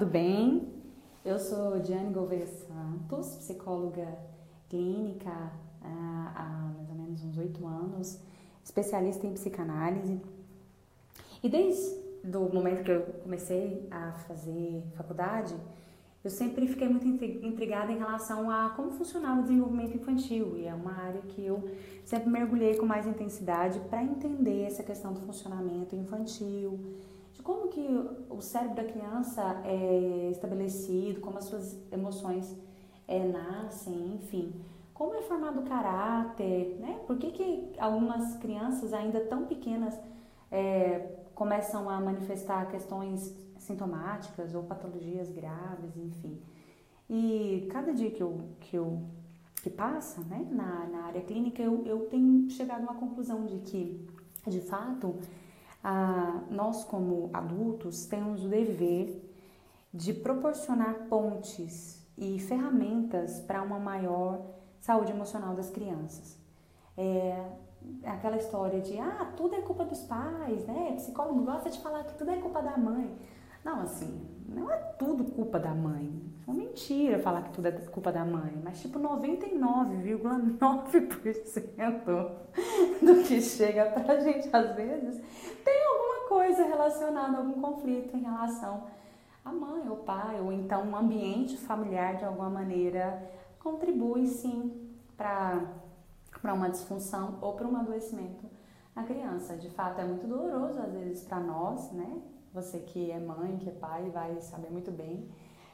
tudo bem? Eu sou Diane Gouveia Santos, psicóloga clínica ah, há mais ou menos uns oito anos, especialista em psicanálise. E desde o momento que eu comecei a fazer faculdade, eu sempre fiquei muito intrigada em relação a como funcionava o desenvolvimento infantil e é uma área que eu sempre mergulhei com mais intensidade para entender essa questão do funcionamento infantil, de como que o cérebro da criança é estabelecido, como as suas emoções é, nascem, enfim, como é formado o caráter, né? Por que, que algumas crianças ainda tão pequenas é, começam a manifestar questões sintomáticas ou patologias graves, enfim. E cada dia que eu, que eu que passa né, na, na área clínica, eu, eu tenho chegado a uma conclusão de que, de fato, nós como adultos temos o dever de proporcionar pontes e ferramentas para uma maior saúde emocional das crianças. É, aquela história de ah, tudo é culpa dos pais, né? psicólogo gosta de falar que tudo é culpa da mãe. Não, assim, não é tudo culpa da mãe. É uma mentira falar que tudo é culpa da mãe, mas tipo 99,9% do que chega pra gente às vezes tem alguma coisa relacionada algum conflito em relação à mãe ou pai, ou então um ambiente familiar de alguma maneira contribui sim para uma disfunção ou para um adoecimento na criança. De fato, é muito doloroso às vezes para nós, né? Você que é mãe, que é pai, vai saber muito bem.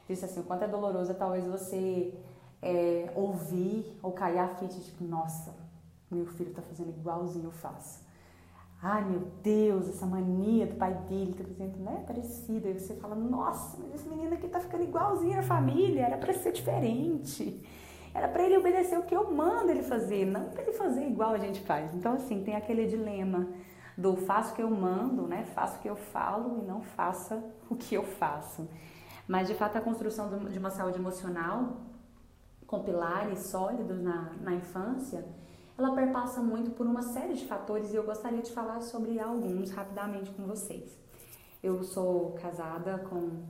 Disse assim, o quanto é doloroso talvez você é, ouvir ou cair a ficha, tipo, nossa, meu filho tá fazendo igualzinho eu faço. Ai meu Deus, essa mania do pai dele tá fazendo, né, parecida. E você fala, nossa, mas esse menino aqui tá ficando igualzinho a família, era para ser diferente. Era para ele obedecer o que eu mando ele fazer, não para ele fazer igual a gente faz. Então, assim, tem aquele dilema do faço o que eu mando, né? Faço o que eu falo e não faça o que eu faço. Mas de fato a construção de uma saúde emocional com pilares sólidos na, na infância, ela perpassa muito por uma série de fatores e eu gostaria de falar sobre alguns rapidamente com vocês. Eu sou casada com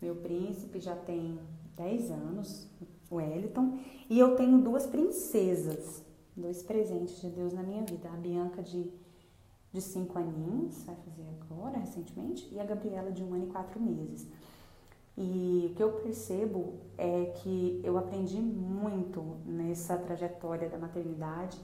meu príncipe, já tem 10 anos, o Wellington, e eu tenho duas princesas, dois presentes de Deus na minha vida, a Bianca de de cinco aninhos, vai fazer agora, recentemente, e a Gabriela de um ano e quatro meses. E o que eu percebo é que eu aprendi muito nessa trajetória da maternidade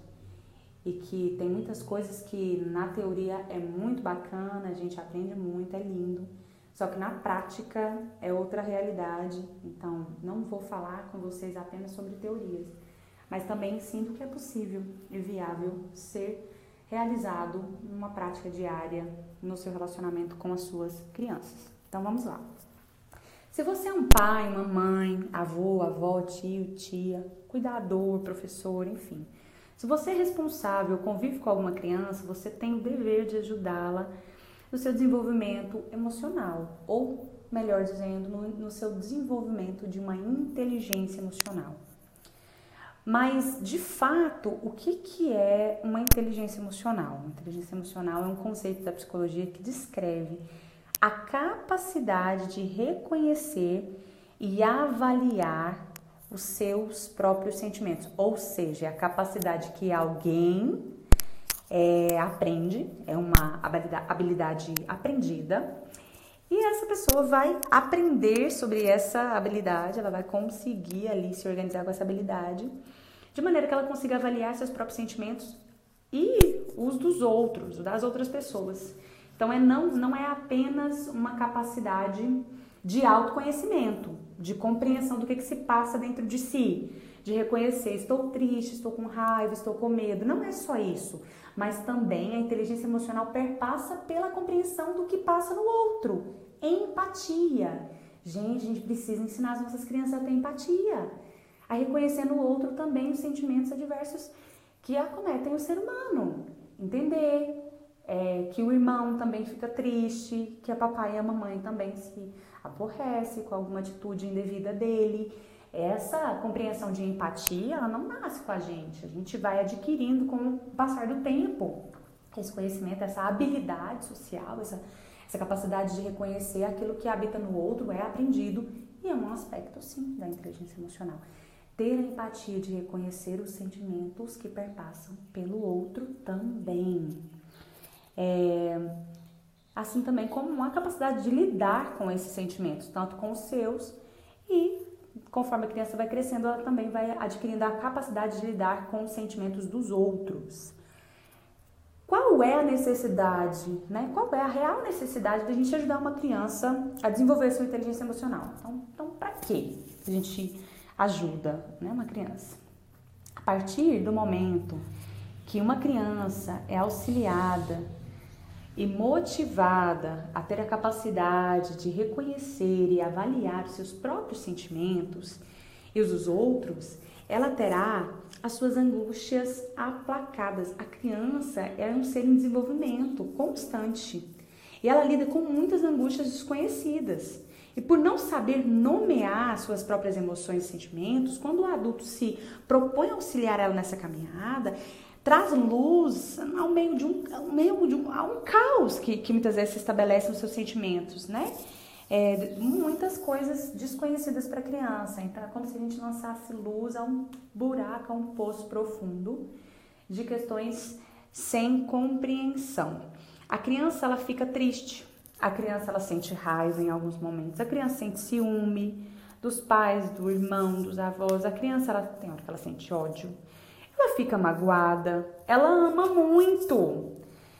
e que tem muitas coisas que na teoria é muito bacana, a gente aprende muito, é lindo, só que na prática é outra realidade. Então, não vou falar com vocês apenas sobre teorias, mas também sinto que é possível e viável ser realizado numa prática diária no seu relacionamento com as suas crianças. Então vamos lá. Se você é um pai, uma mãe, avô, avó, tio, tia, cuidador, professor, enfim, se você é responsável, convive com alguma criança, você tem o dever de ajudá-la no seu desenvolvimento emocional, ou melhor dizendo, no, no seu desenvolvimento de uma inteligência emocional. Mas, de fato, o que, que é uma inteligência emocional? Uma inteligência emocional é um conceito da psicologia que descreve a capacidade de reconhecer e avaliar os seus próprios sentimentos, ou seja, a capacidade que alguém é, aprende, é uma habilidade aprendida, e essa pessoa vai aprender sobre essa habilidade, ela vai conseguir ali se organizar com essa habilidade de maneira que ela consiga avaliar seus próprios sentimentos e os dos outros, das outras pessoas. Então é não, não é apenas uma capacidade de autoconhecimento, de compreensão do que, que se passa dentro de si, de reconhecer estou triste, estou com raiva, estou com medo. Não é só isso, mas também a inteligência emocional perpassa pela compreensão do que passa no outro, empatia. Gente, a gente precisa ensinar as nossas crianças a ter empatia a reconhecer no outro também os sentimentos adversos que acometem o ser humano. Entender é, que o irmão também fica triste, que a papai e a mamãe também se aborrece com alguma atitude indevida dele. Essa compreensão de empatia, ela não nasce com a gente, a gente vai adquirindo com o passar do tempo. Esse conhecimento, essa habilidade social, essa, Essa capacidade de reconhecer aquilo que habita no outro é aprendido e é um aspecto, sim, da inteligência emocional. Ter a empatia de reconhecer os sentimentos que perpassam pelo outro também. É, assim também como uma capacidade de lidar com esses sentimentos, tanto com os seus e conforme a criança vai crescendo, ela também vai adquirindo a capacidade de lidar com os sentimentos dos outros. Qual é a necessidade, né? Qual é a real necessidade de a gente ajudar uma criança a desenvolver sua inteligência emocional? Então, então para que a gente ajuda né, uma criança? A partir do momento que uma criança é auxiliada e motivada a ter a capacidade de reconhecer e avaliar seus próprios sentimentos e os dos outros, ela terá as suas angústias aplacadas. A criança é um ser em desenvolvimento constante e ela lida com muitas angústias desconhecidas. E por não saber nomear suas próprias emoções e sentimentos, quando o adulto se propõe a auxiliar ela nessa caminhada, traz luz ao meio de um, ao meio de um, a um caos que, que muitas vezes se estabelece nos seus sentimentos, né? É, muitas coisas desconhecidas para a criança. Então é como se a gente lançasse luz a um buraco, a um poço profundo de questões sem compreensão. A criança ela fica triste, a criança ela sente raiva em alguns momentos, a criança sente ciúme dos pais, do irmão, dos avós. A criança ela tem hora que ela sente ódio, ela fica magoada, ela ama muito.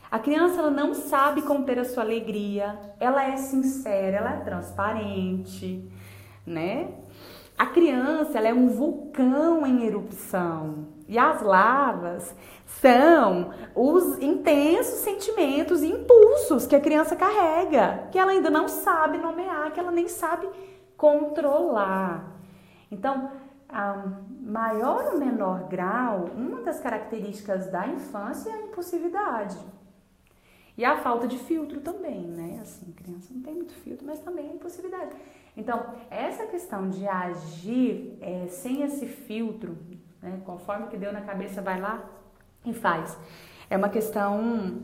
A criança ela não sabe conter a sua alegria, ela é sincera, ela é transparente, né? A criança ela é um vulcão em erupção e as lavas são os intensos sentimentos e impulsos que a criança carrega, que ela ainda não sabe nomear, que ela nem sabe controlar. Então, a maior ou menor grau, uma das características da infância é a impulsividade. E a falta de filtro também, né? Assim, criança não tem muito filtro, mas também é impossibilidade. Então, essa questão de agir é, sem esse filtro, né? conforme que deu na cabeça, vai lá e faz. É uma questão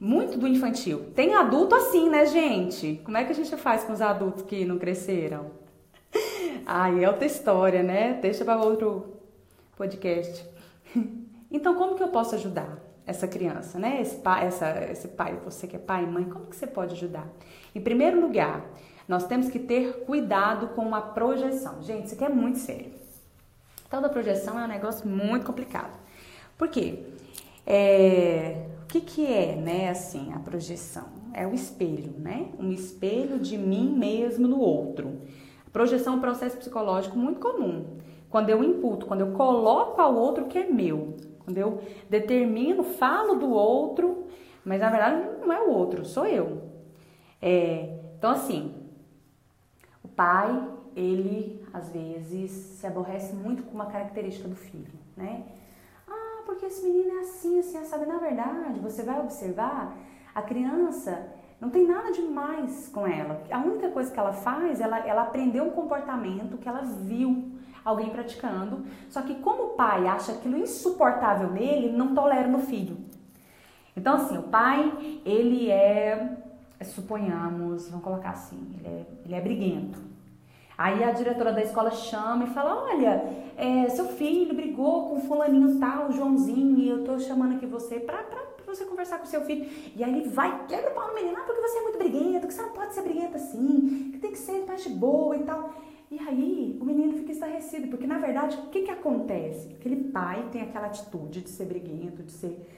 muito do infantil. Tem adulto assim, né, gente? Como é que a gente faz com os adultos que não cresceram? Aí é outra história, né? Deixa para outro podcast. Então, como que eu posso ajudar? Essa criança, né? Esse pai, essa, esse pai, você que é pai e mãe, como que você pode ajudar? Em primeiro lugar, nós temos que ter cuidado com a projeção. Gente, isso aqui é muito sério. Então, da projeção é um negócio muito complicado. Por quê? É, o que, que é, né, assim, a projeção? É o espelho, né? Um espelho de mim mesmo no outro. A projeção é um processo psicológico muito comum. Quando eu imputo, quando eu coloco ao outro que é meu, quando eu determino, falo do outro, mas na verdade não é o outro, sou eu. É, então, assim, o pai, ele às vezes se aborrece muito com uma característica do filho, né? Ah, porque esse menino é assim, assim, sabe? Na verdade, você vai observar, a criança não tem nada demais com ela. A única coisa que ela faz, ela, ela aprendeu um comportamento que ela viu alguém praticando. Só que como o pai acha aquilo insuportável nele, não tolera no filho. Então assim, o pai, ele é, suponhamos, vamos colocar assim, ele é, ele é briguento. Aí a diretora da escola chama e fala: Olha, é, seu filho brigou com fulaninho tal, Joãozinho, e eu tô chamando aqui você pra, pra, pra, você conversar com seu filho. E aí ele vai, quebra o pau no menino, ah, porque você é muito briguento, que você não pode ser briguento assim, que tem que ser parte boa e tal. E aí o menino fica estarrecido, porque na verdade o que, que acontece? Aquele pai tem aquela atitude de ser briguento, de ser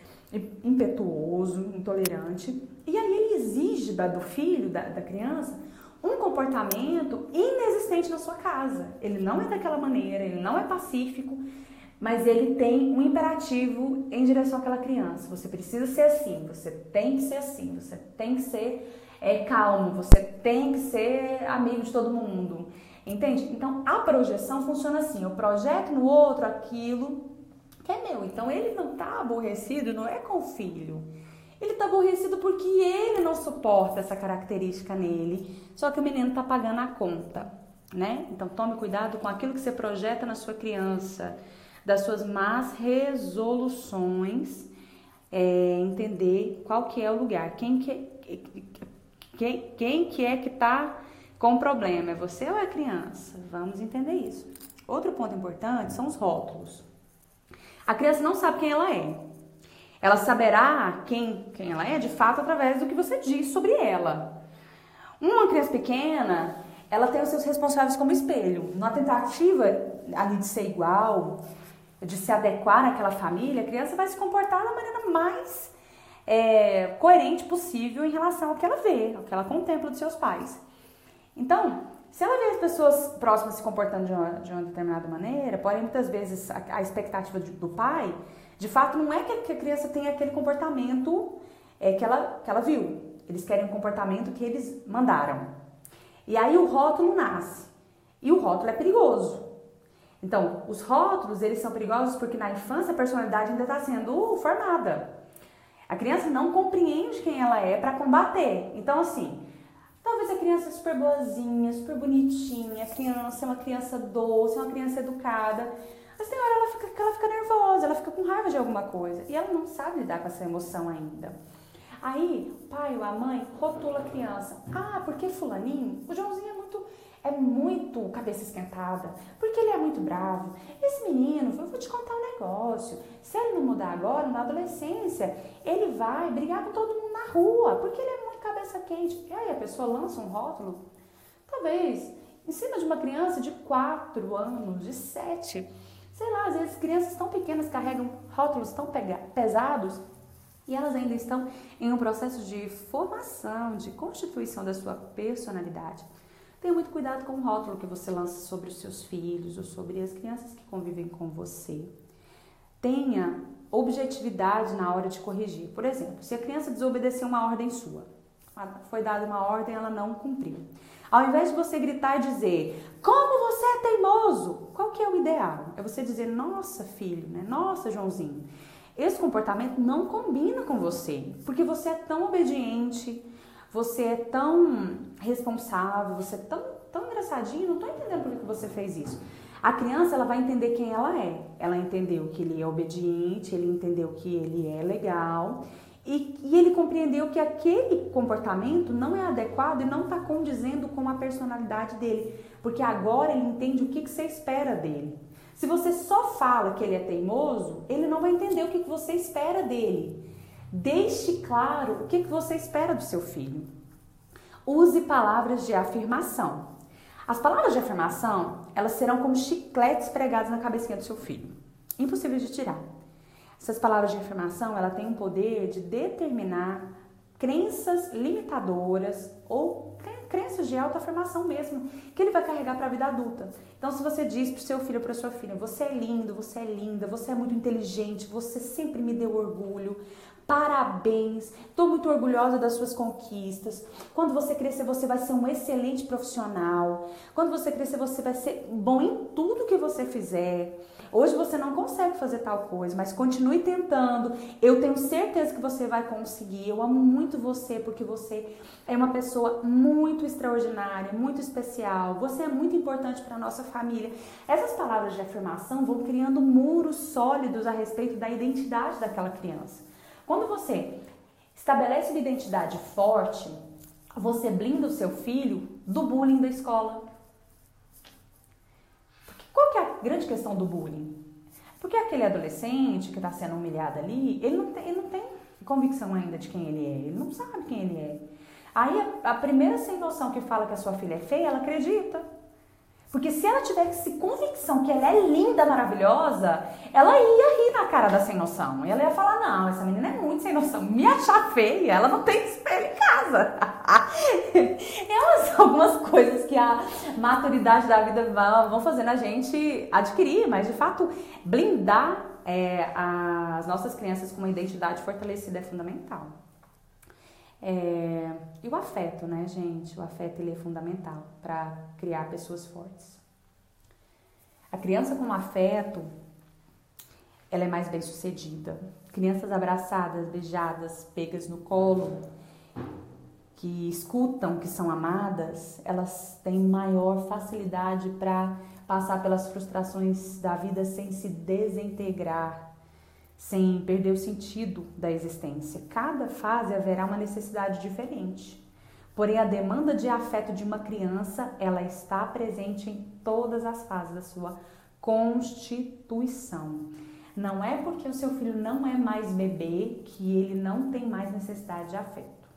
impetuoso, intolerante, e aí ele exige do filho, da, da criança, um comportamento inexistente na sua casa. Ele não é daquela maneira, ele não é pacífico, mas ele tem um imperativo em direção àquela criança. Você precisa ser assim, você tem que ser assim, você tem que ser é, calmo, você tem que ser amigo de todo mundo. Entende? Então a projeção funciona assim: eu projeto no outro aquilo que é meu. Então ele não está aborrecido, não é com o filho. Ele está aborrecido porque ele não suporta essa característica nele. Só que o menino está pagando a conta, né? Então tome cuidado com aquilo que você projeta na sua criança, das suas más resoluções, é, entender qual que é o lugar, quem que, Quem, quem que é que está com problema? É você ou é a criança? Vamos entender isso. Outro ponto importante são os rótulos. A criança não sabe quem ela é. Ela saberá quem, quem ela é de fato através do que você diz sobre ela. Uma criança pequena, ela tem os seus responsáveis como espelho. Na tentativa ali de ser igual, de se adequar àquela família, a criança vai se comportar da maneira mais é, coerente possível em relação ao que ela vê, ao que ela contempla dos seus pais. Então, se ela vê as pessoas próximas se comportando de uma, de uma determinada maneira, porém muitas vezes a, a expectativa de, do pai, de fato, não é que a criança tenha aquele comportamento é, que, ela, que ela viu. Eles querem um comportamento que eles mandaram. E aí o rótulo nasce. E o rótulo é perigoso. Então, os rótulos, eles são perigosos porque na infância a personalidade ainda está sendo formada. A criança não compreende quem ela é para combater. Então, assim, talvez a criança super boazinha, super bonitinha, a criança é uma criança doce, é uma criança educada, mas tem hora ela fica, ela fica nervosa, ela fica com raiva de alguma coisa e ela não sabe lidar com essa emoção ainda. Aí, o pai ou a mãe rotula a criança. Ah, porque fulaninho, o Joãozinho é muito é muito cabeça esquentada, porque ele é muito bravo. Esse menino, eu vou te contar um negócio. Se ele não mudar agora, na adolescência, ele vai brigar com todo mundo na rua, porque ele é quente. E aí a pessoa lança um rótulo, talvez, em cima de uma criança de 4 anos, de 7. Sei lá, às vezes crianças tão pequenas carregam rótulos tão pesados e elas ainda estão em um processo de formação, de constituição da sua personalidade. Tenha muito cuidado com o rótulo que você lança sobre os seus filhos ou sobre as crianças que convivem com você. Tenha objetividade na hora de corrigir. Por exemplo, se a criança desobedeceu uma ordem sua, foi dada uma ordem, ela não cumpriu. Ao invés de você gritar e dizer, como você é teimoso, qual que é o ideal? É você dizer, nossa filho, né? Nossa Joãozinho, esse comportamento não combina com você, porque você é tão obediente, você é tão responsável, você é tão, tão engraçadinho, não tô entendendo por que você fez isso. A criança ela vai entender quem ela é. Ela entendeu que ele é obediente, ele entendeu que ele é legal e, e ele compreendeu que aquele comportamento não é adequado e não está condizendo com a personalidade dele, porque agora ele entende o que, que você espera dele. Se você só fala que ele é teimoso, ele não vai entender o que, que você espera dele. Deixe claro o que, que você espera do seu filho. Use palavras de afirmação. As palavras de afirmação, elas serão como chicletes pregados na cabecinha do seu filho. Impossível de tirar. Essas palavras de afirmação, ela tem o poder de determinar crenças limitadoras ou crenças de alta afirmação mesmo, que ele vai carregar para a vida adulta. Então, se você diz para o seu filho ou para sua filha, você é lindo, você é linda, você é muito inteligente, você sempre me deu orgulho, Parabéns, estou muito orgulhosa das suas conquistas. Quando você crescer, você vai ser um excelente profissional. Quando você crescer, você vai ser bom em tudo que você fizer. Hoje você não consegue fazer tal coisa, mas continue tentando. Eu tenho certeza que você vai conseguir. Eu amo muito você porque você é uma pessoa muito extraordinária, muito especial. Você é muito importante para nossa família. Essas palavras de afirmação vão criando muros sólidos a respeito da identidade daquela criança. Quando você estabelece uma identidade forte, você blinda o seu filho do bullying da escola. Porque qual que é a grande questão do bullying? Porque aquele adolescente que está sendo humilhado ali, ele não, tem, ele não tem convicção ainda de quem ele é, ele não sabe quem ele é. Aí a, a primeira sem noção que fala que a sua filha é feia, ela acredita. Porque se ela tivesse convicção que ela é linda, maravilhosa, ela ia rir na cara da sem noção. Ela ia falar: não, essa menina é muito sem noção. Me achar feia, ela não tem espelho em casa. Elas são algumas coisas que a maturidade da vida vão fazendo a gente adquirir, mas de fato, blindar é, as nossas crianças com uma identidade fortalecida é fundamental. É, e o afeto, né, gente? O afeto ele é fundamental para criar pessoas fortes. A criança com afeto, ela é mais bem sucedida. Crianças abraçadas, beijadas, pegas no colo, que escutam que são amadas, elas têm maior facilidade para passar pelas frustrações da vida sem se desintegrar sem perder o sentido da existência. Cada fase haverá uma necessidade diferente. Porém, a demanda de afeto de uma criança, ela está presente em todas as fases da sua constituição. Não é porque o seu filho não é mais bebê que ele não tem mais necessidade de afeto.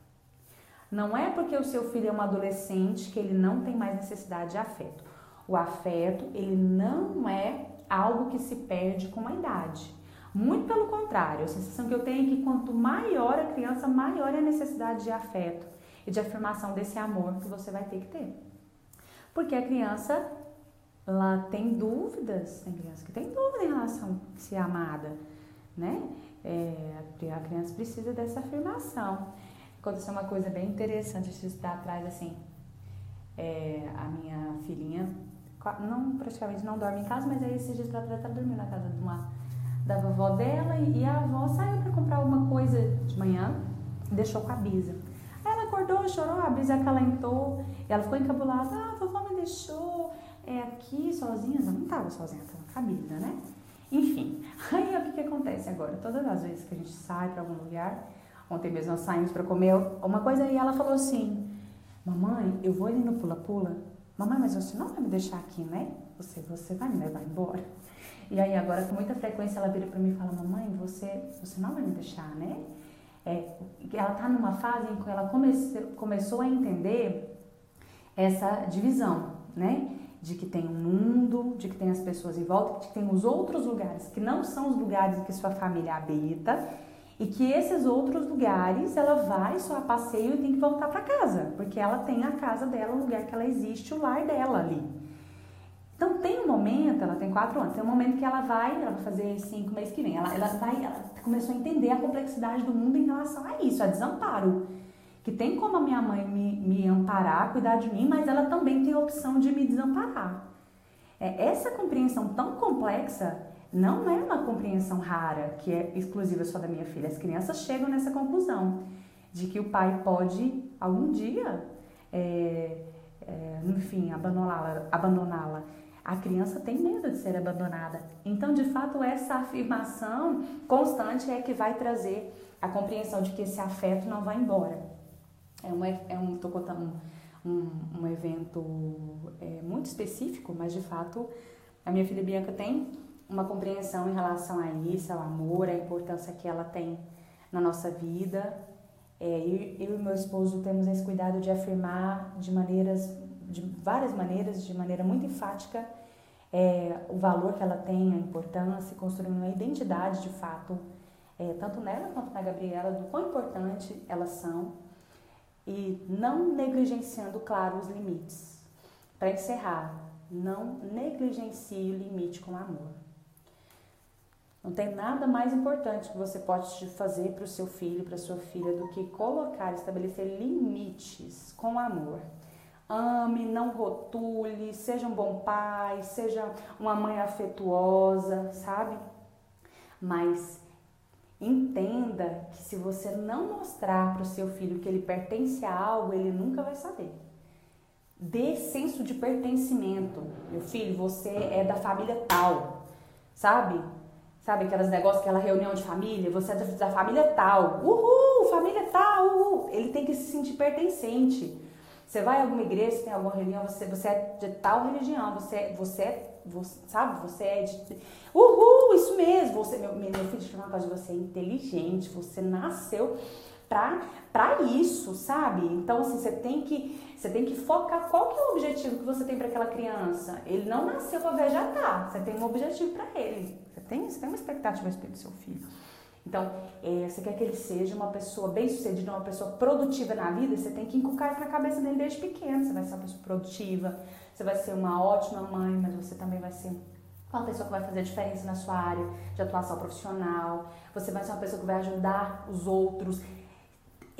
Não é porque o seu filho é um adolescente que ele não tem mais necessidade de afeto. O afeto, ele não é algo que se perde com a idade. Muito pelo contrário, a sensação que eu tenho é que quanto maior a criança, maior é a necessidade de afeto e de afirmação desse amor que você vai ter que ter. Porque a criança, ela tem dúvidas, tem criança que tem dúvida em relação a ser amada, né? É, a criança precisa dessa afirmação. Aconteceu uma coisa bem interessante esses dias atrás, assim, é, a minha filhinha, não praticamente não dorme em casa, mas aí esses dias pra trás tá dormindo na casa de uma da vovó dela e a avó saiu para comprar alguma coisa de manhã e deixou com a Bisa. Aí ela acordou, chorou, a Bisa acalentou, ela ficou encabulada, ah, a vovó me deixou é, aqui sozinha, ela não estava sozinha, estava com a Bisa, né? Enfim, aí o que, que acontece agora? Todas as vezes que a gente sai para algum lugar, ontem mesmo nós saímos para comer uma coisa e ela falou assim, mamãe, eu vou ali no pula-pula, mamãe, mas você não vai me deixar aqui, né? Você, você vai me levar embora? E aí agora com muita frequência ela vira para mim e fala, mamãe, você, você não vai me deixar, né? É, ela está numa fase em que ela comece, começou a entender essa divisão, né? De que tem um mundo, de que tem as pessoas em volta, de que tem os outros lugares que não são os lugares que sua família habita e que esses outros lugares ela vai só a passeio e tem que voltar para casa, porque ela tem a casa dela, o lugar que ela existe, o lar dela ali. Então tem um momento, ela tem quatro anos, tem um momento que ela vai, ela vai fazer cinco meses que vem, ela, ela vai, ela começou a entender a complexidade do mundo em relação a isso, a desamparo. Que tem como a minha mãe me, me amparar, cuidar de mim, mas ela também tem a opção de me desamparar. É, essa compreensão tão complexa não é uma compreensão rara, que é exclusiva só da minha filha. As crianças chegam nessa conclusão de que o pai pode, algum dia, é, é, enfim, abandoná-la. Abandoná a criança tem medo de ser abandonada. Então, de fato, essa afirmação constante é que vai trazer a compreensão de que esse afeto não vai embora. É um, é um, tô contando um, um evento é, muito específico, mas de fato a minha filha Bianca tem uma compreensão em relação a isso, ao amor, a importância que ela tem na nossa vida. É, eu, eu e meu esposo temos esse cuidado de afirmar de maneiras, de várias maneiras, de maneira muito enfática, é, o valor que ela tem, a importância, construindo uma identidade de fato, é, tanto nela quanto na Gabriela, do quão importante elas são e não negligenciando, claro, os limites. Para encerrar, não negligencie o limite com amor. Não tem nada mais importante que você pode fazer para o seu filho, para sua filha, do que colocar, estabelecer limites com amor ame, não rotule, seja um bom pai, seja uma mãe afetuosa, sabe? Mas entenda que se você não mostrar para o seu filho que ele pertence a algo, ele nunca vai saber. Dê senso de pertencimento. Meu filho, você é da família tal, sabe? Sabe aquelas negócios, aquela reunião de família? Você é da família tal. Uhul, família tal, uhul. Ele tem que se sentir pertencente. Você vai a alguma igreja, tem alguma religião, você, você é de tal religião, você, você, você sabe, você é de. Uhul, isso mesmo! Você, meu, meu filho, uma coisa, você é inteligente, você nasceu pra, pra isso, sabe? Então, assim, você tem que. Você tem que focar qual que é o objetivo que você tem para aquela criança. Ele não nasceu para vegetar, você tem um objetivo para ele. Você tem, você tem uma expectativa a respeito do seu filho. Então, é, você quer que ele seja uma pessoa bem-sucedida, uma pessoa produtiva na vida, você tem que inculcar isso na cabeça dele desde pequeno. Você vai ser uma pessoa produtiva, você vai ser uma ótima mãe, mas você também vai ser uma pessoa que vai fazer diferença na sua área de atuação profissional. Você vai ser uma pessoa que vai ajudar os outros.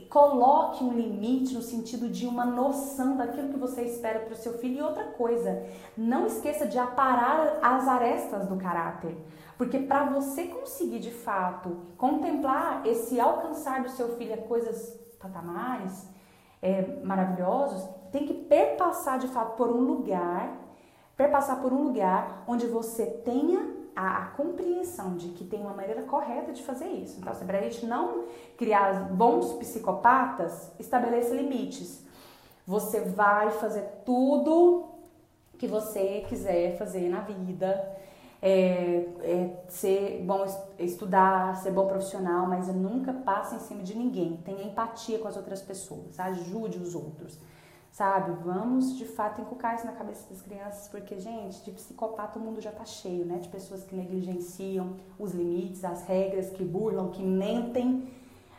Coloque um limite no sentido de uma noção daquilo que você espera para o seu filho. E outra coisa, não esqueça de aparar as arestas do caráter. Porque para você conseguir de fato contemplar esse alcançar do seu filho a coisas patamares é, maravilhosos, tem que perpassar de fato por um lugar, perpassar por um lugar onde você tenha a, a, compreensão de que tem uma maneira correta de fazer isso. Então, para a gente não criar bons psicopatas, estabeleça limites. Você vai fazer tudo que você quiser fazer na vida. É, é, ser bom estudar, ser bom profissional, mas nunca passe em cima de ninguém. Tenha empatia com as outras pessoas, ajude os outros, sabe? Vamos de fato inculcar isso na cabeça das crianças, porque, gente, de psicopata o mundo já tá cheio, né? De pessoas que negligenciam os limites, as regras, que burlam, que mentem.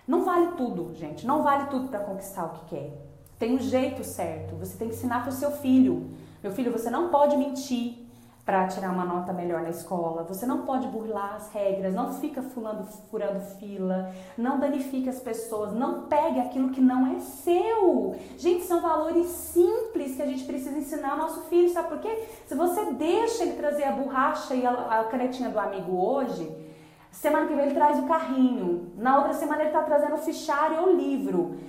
Não vale tudo, gente. Não vale tudo para conquistar o que quer. Tem um jeito certo. Você tem que ensinar para o seu filho. Meu filho, você não pode mentir para tirar uma nota melhor na escola. Você não pode burlar as regras, não fica fulando, furando fila, não danifique as pessoas, não pegue aquilo que não é seu. Gente, são valores simples que a gente precisa ensinar ao nosso filho, sabe por quê? Se você deixa ele trazer a borracha e a, a canetinha do amigo hoje, semana que vem ele traz o carrinho, na outra semana ele está trazendo o fichário ou o livro.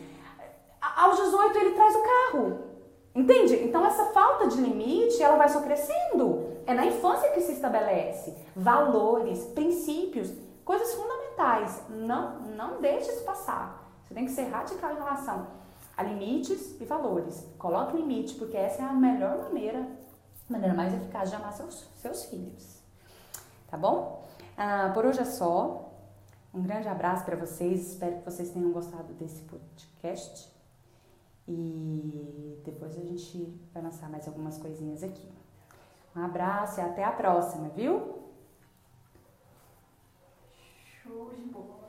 Aos 18 ele traz o carro. Entende? Então essa falta de limite, ela vai só crescendo. É na infância que se estabelece valores, princípios, coisas fundamentais. Não, não deixe isso passar. Você tem que ser radical em relação a limites e valores. Coloque limite, porque essa é a melhor maneira, maneira mais eficaz de amar seus, seus filhos. Tá bom? Ah, por hoje é só. Um grande abraço para vocês. Espero que vocês tenham gostado desse podcast. E depois a gente vai lançar mais algumas coisinhas aqui. Um abraço e até a próxima, viu? Show de bola!